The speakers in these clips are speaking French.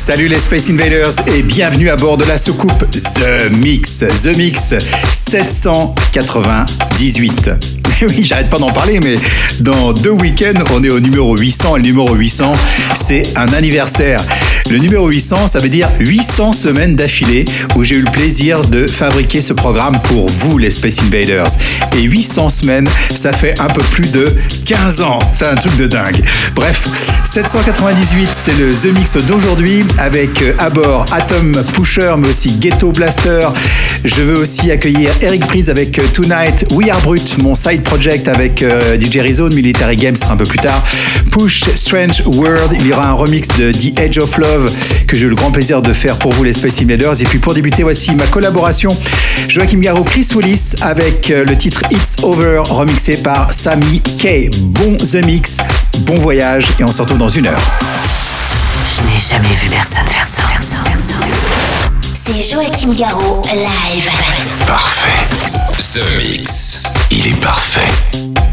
Salut les Space Invaders et bienvenue à bord de la soucoupe The Mix. The Mix 798. Oui, j'arrête pas d'en parler, mais dans deux week-ends, on est au numéro 800 et le numéro 800, c'est un anniversaire. Le numéro 800, ça veut dire 800 semaines d'affilée où j'ai eu le plaisir de fabriquer ce programme pour vous, les Space Invaders. Et 800 semaines, ça fait un peu plus de 15 ans. C'est un truc de dingue. Bref, 798, c'est le The Mix d'aujourd'hui avec euh, à bord Atom Pusher, mais aussi Ghetto Blaster. Je veux aussi accueillir Eric Prise avec euh, Tonight, We Are Brut, mon side project avec euh, DJ Rizzo de Military Games sera un peu plus tard. Push Strange World, il y aura un remix de The Edge of Love que j'ai eu le grand plaisir de faire pour vous les Space Invaders. Et puis pour débuter, voici ma collaboration Joachim Garraud, Chris Willis avec euh, le titre It's Over remixé par Sammy K. Bon The Mix, bon voyage et on se retrouve dans une heure. Je n'ai jamais vu personne faire ça. C'est Joachim Garraud, live. Parfait. The Mix. Il est parfait.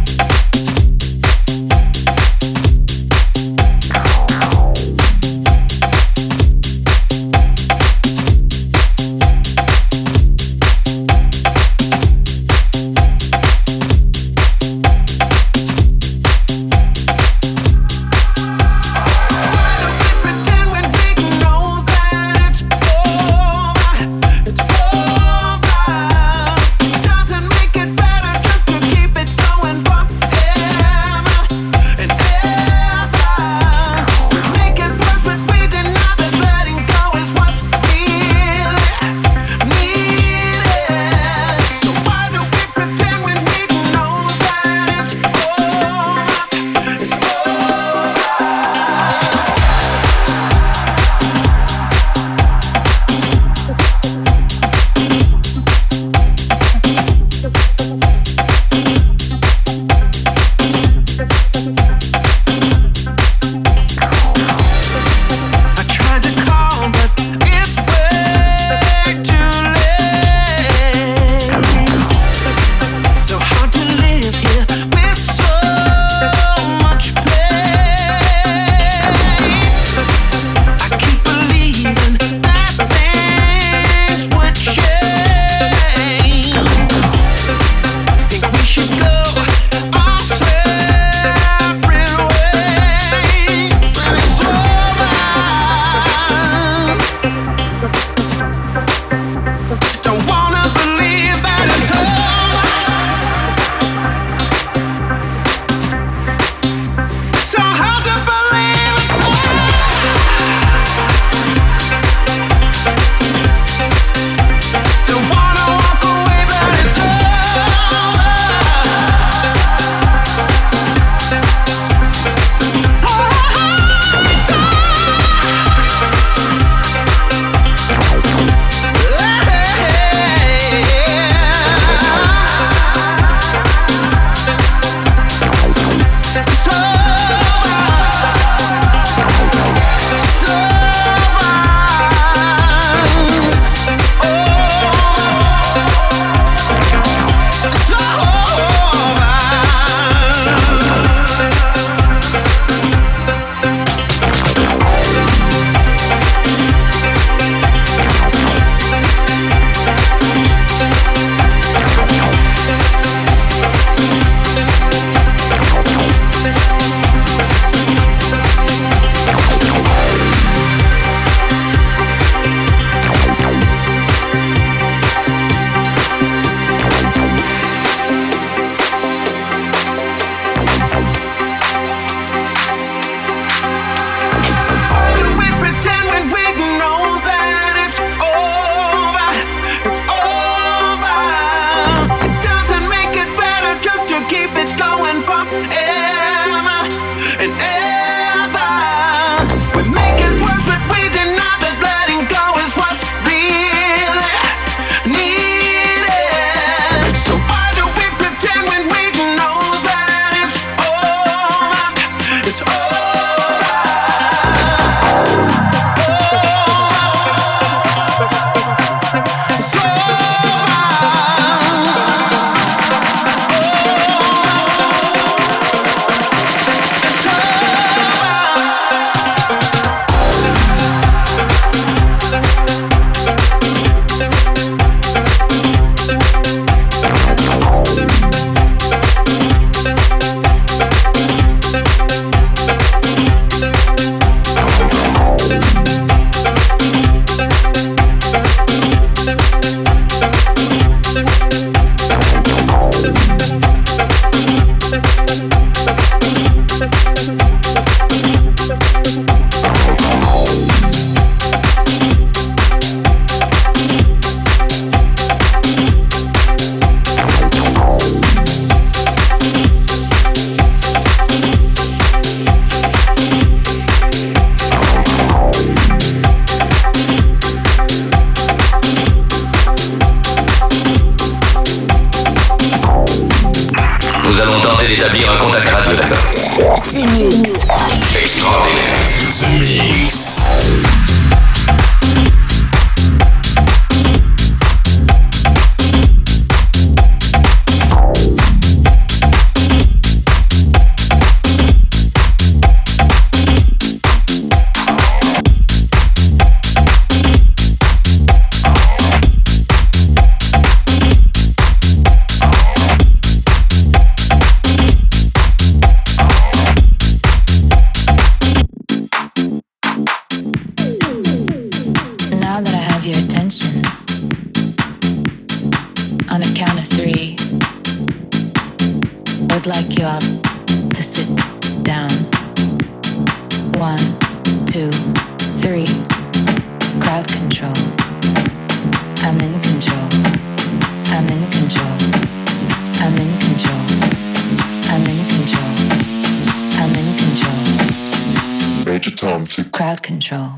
To Crowd control.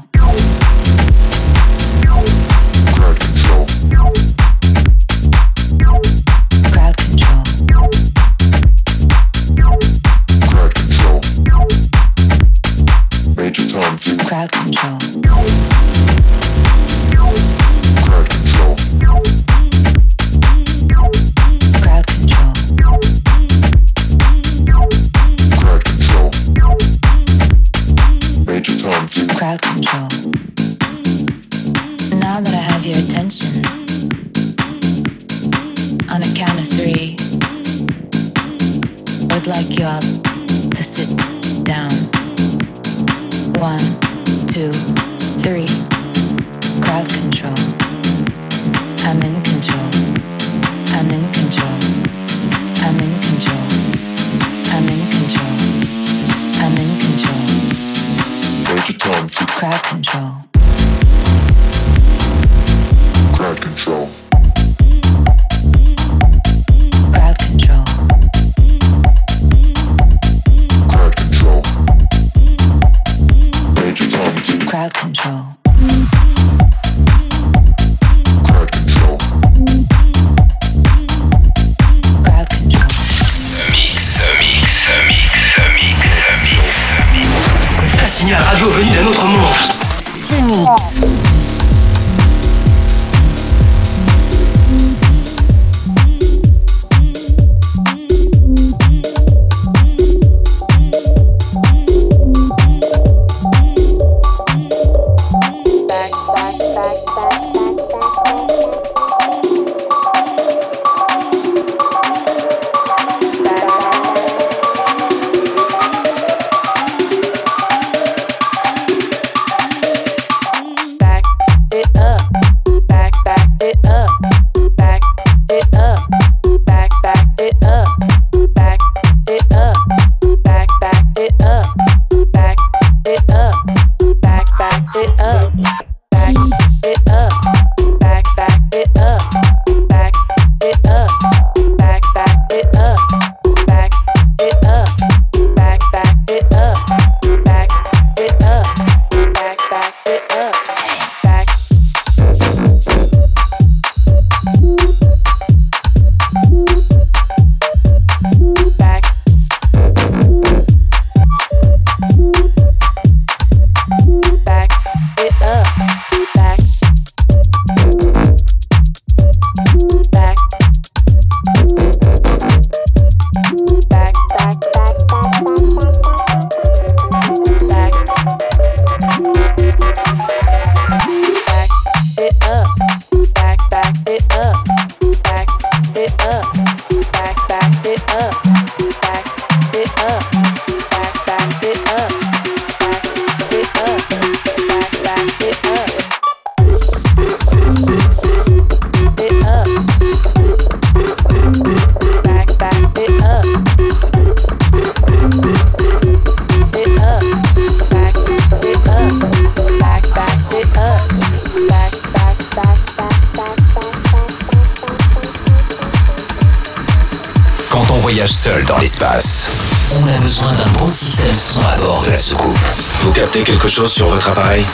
Chose sur votre appareil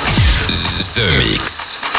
The Mix.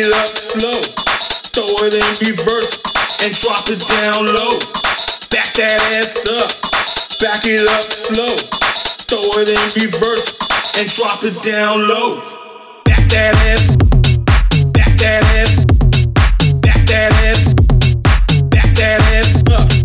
it up slow. Throw it in reverse and drop it down low. Back that ass up. Back it up slow. Throw it in reverse and drop it down low. Back that ass. Back that ass. Back that ass. Back that ass up.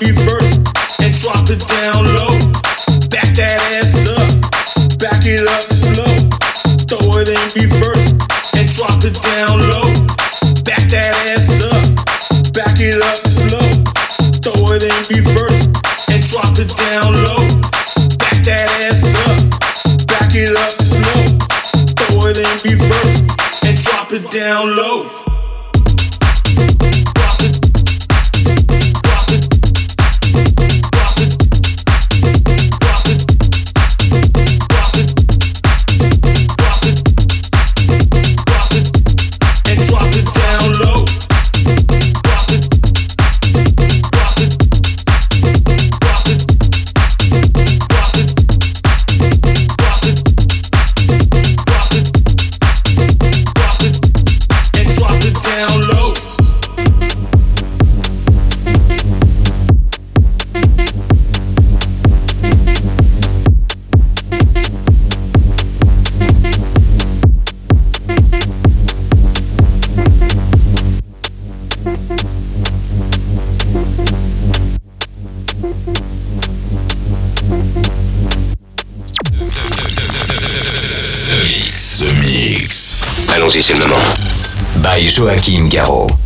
reverse and drop it down low. Back that ass up, back it up slow. Throw it in reverse and drop it down low. Back that ass up, back it up slow. Throw it in reverse and drop it down low. Back that ass up, back it up slow. Throw it in reverse and drop it down low. Joachim Garraud.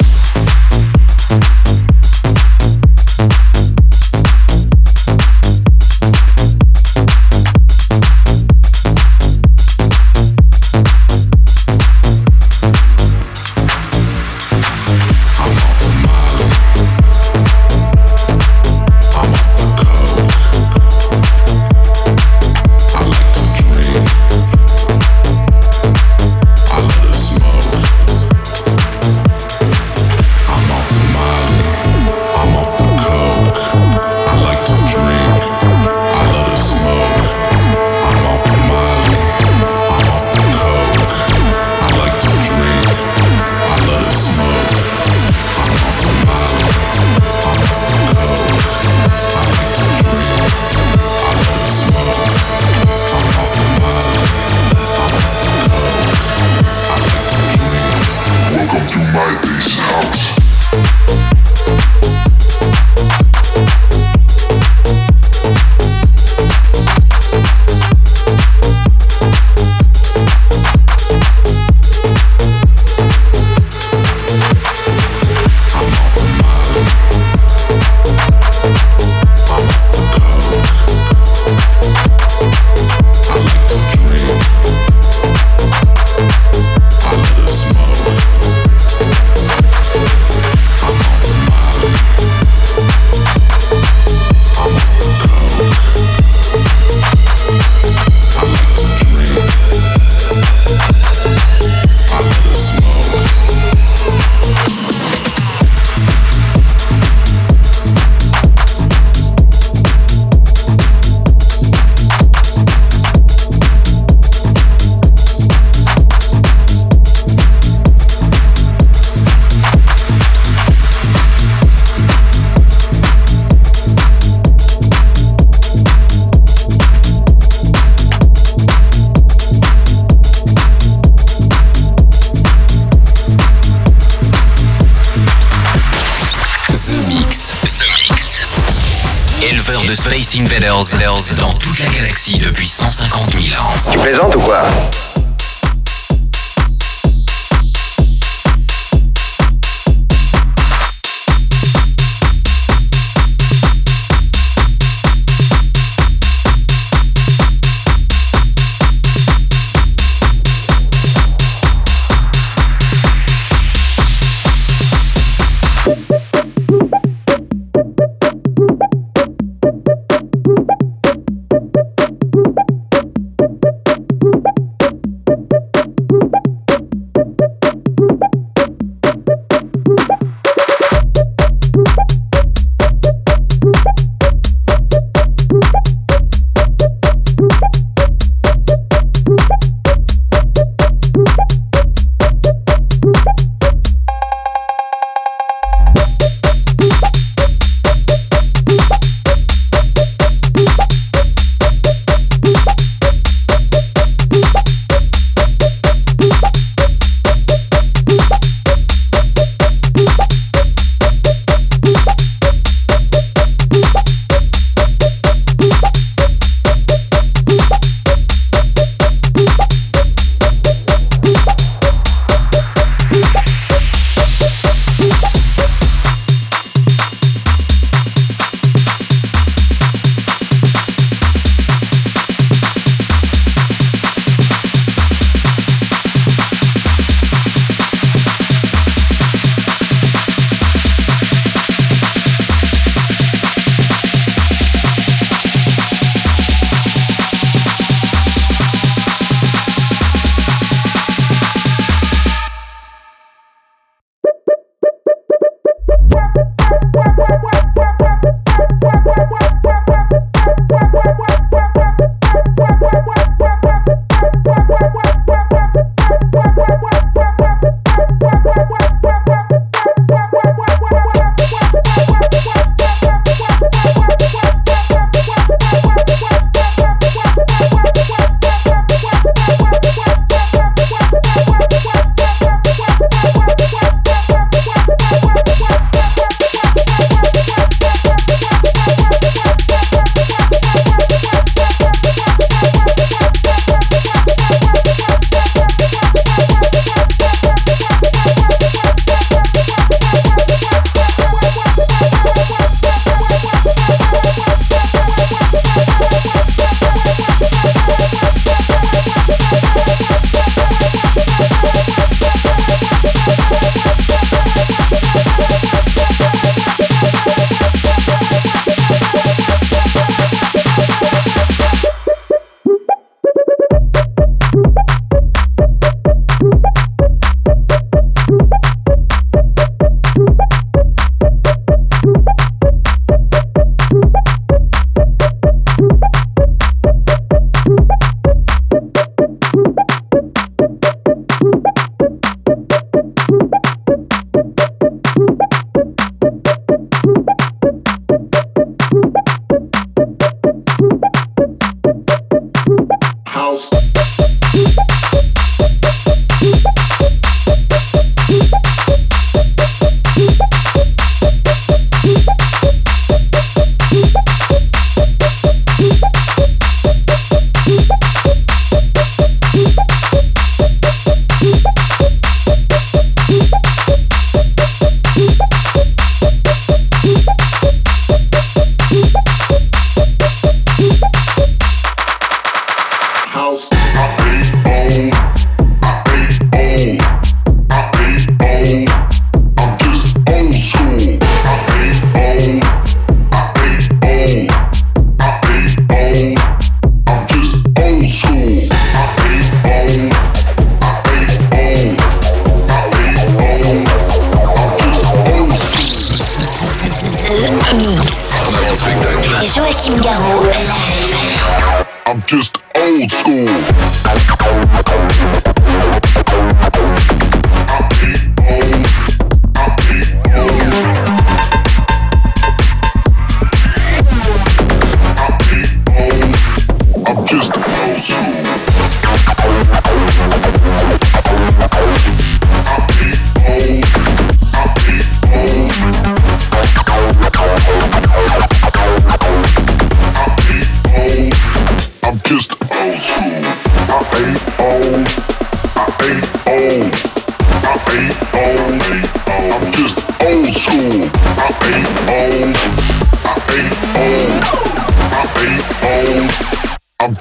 Dans toute la galaxie.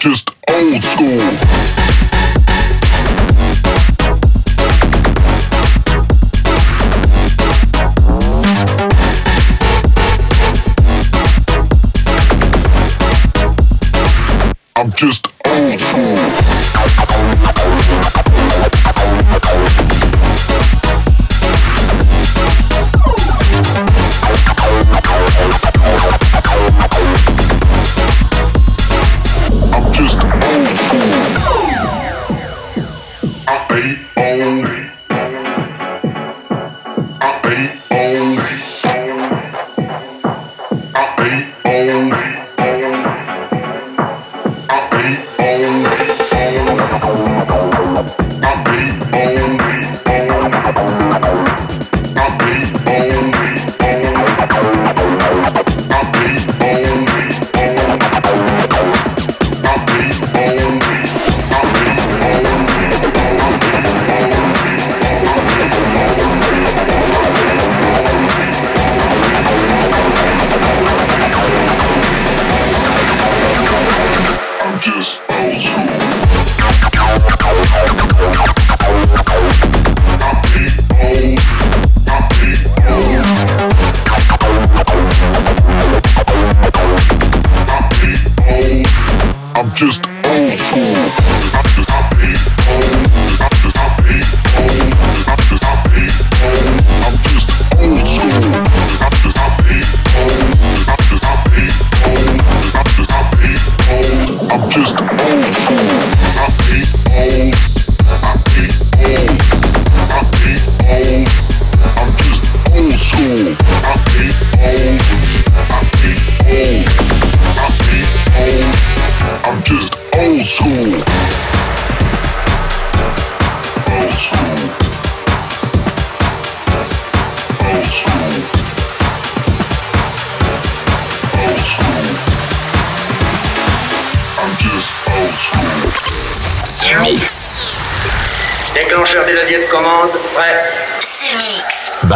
just old school. I'm just old school.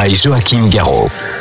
by Joachim Garraud.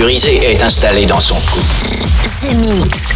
Est installé dans son cou. Mix.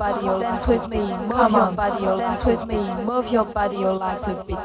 Body, or dance with me, move your body, or dance with me, move your body, or like a beat.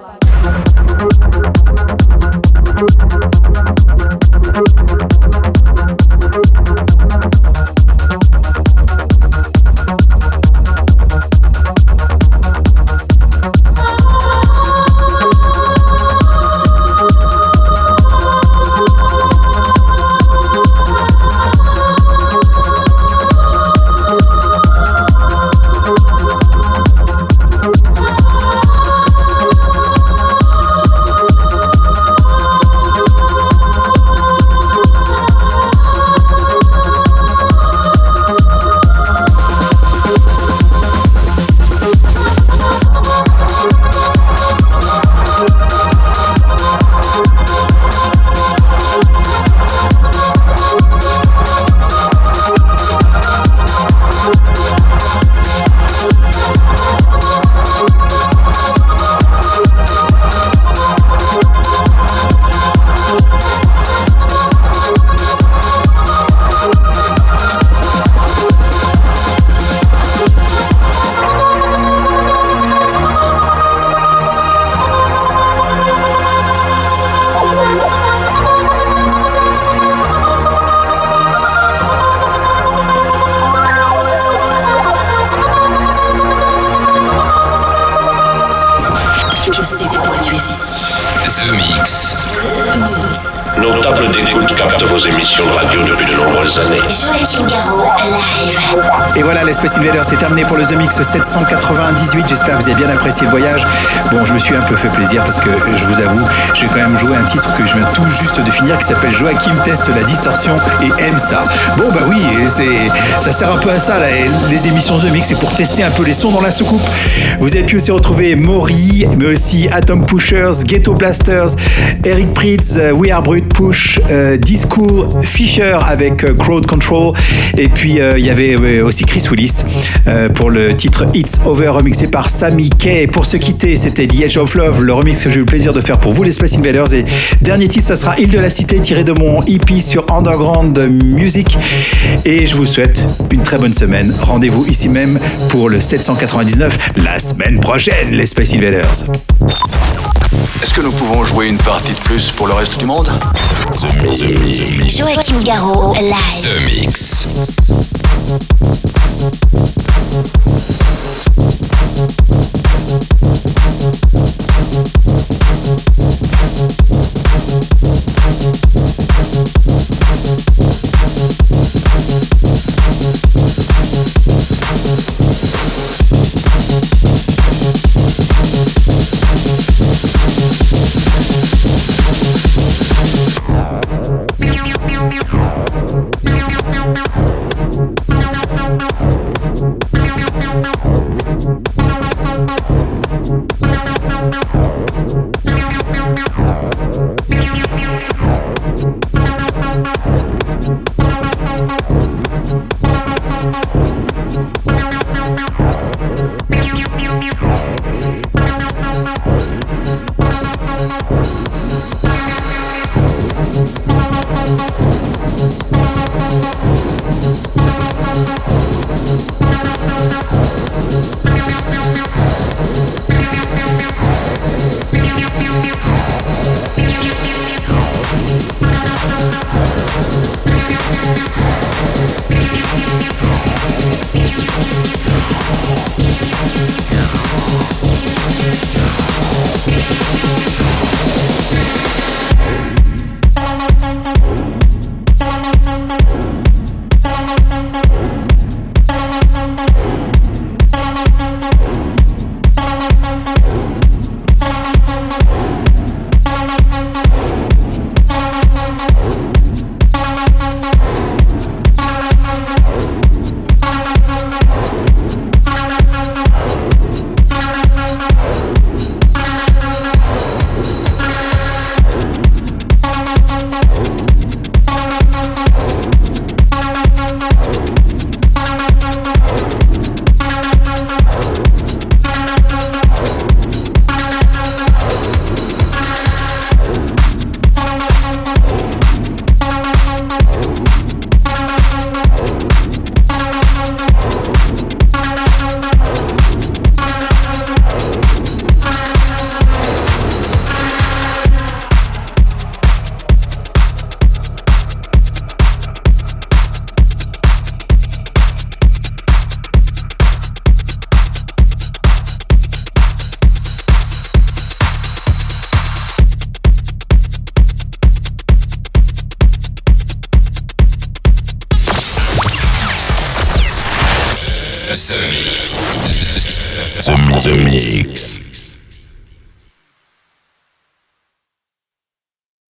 Pour le The Mix 798. J'espère que vous avez bien apprécié le voyage. Bon, je me suis un peu fait plaisir parce que euh, je vous avoue, j'ai quand même joué un titre que je viens tout juste de finir qui s'appelle Joachim teste la distorsion et aime ça. Bon, bah oui, ça sert un peu à ça, les émissions The Mix, c'est pour tester un peu les sons dans la soucoupe. Vous avez pu aussi retrouver Maury, mais aussi Atom Pushers, Ghetto Blasters, Eric Pritz, euh, We Are Brut Push, euh, D-School, Fisher avec euh, Crowd Control, et puis euh, il y avait euh, aussi Chris Willis euh, pour le titre It's Over remixé par Sammy Kay. Pour se quitter, c'était The Edge of Love, le remix que j'ai eu le plaisir de faire pour vous les Space Invaders. Et dernier titre, ça sera Île de la Cité, tiré de mon EP sur Underground Music. Et je vous souhaite une très bonne semaine. Rendez-vous ici même pour le 799 la semaine prochaine, les Space Invaders. Est-ce que nous pouvons jouer une partie de plus pour le reste du monde? The Mix. The Mix. Joachim Garraud, live. The Mix.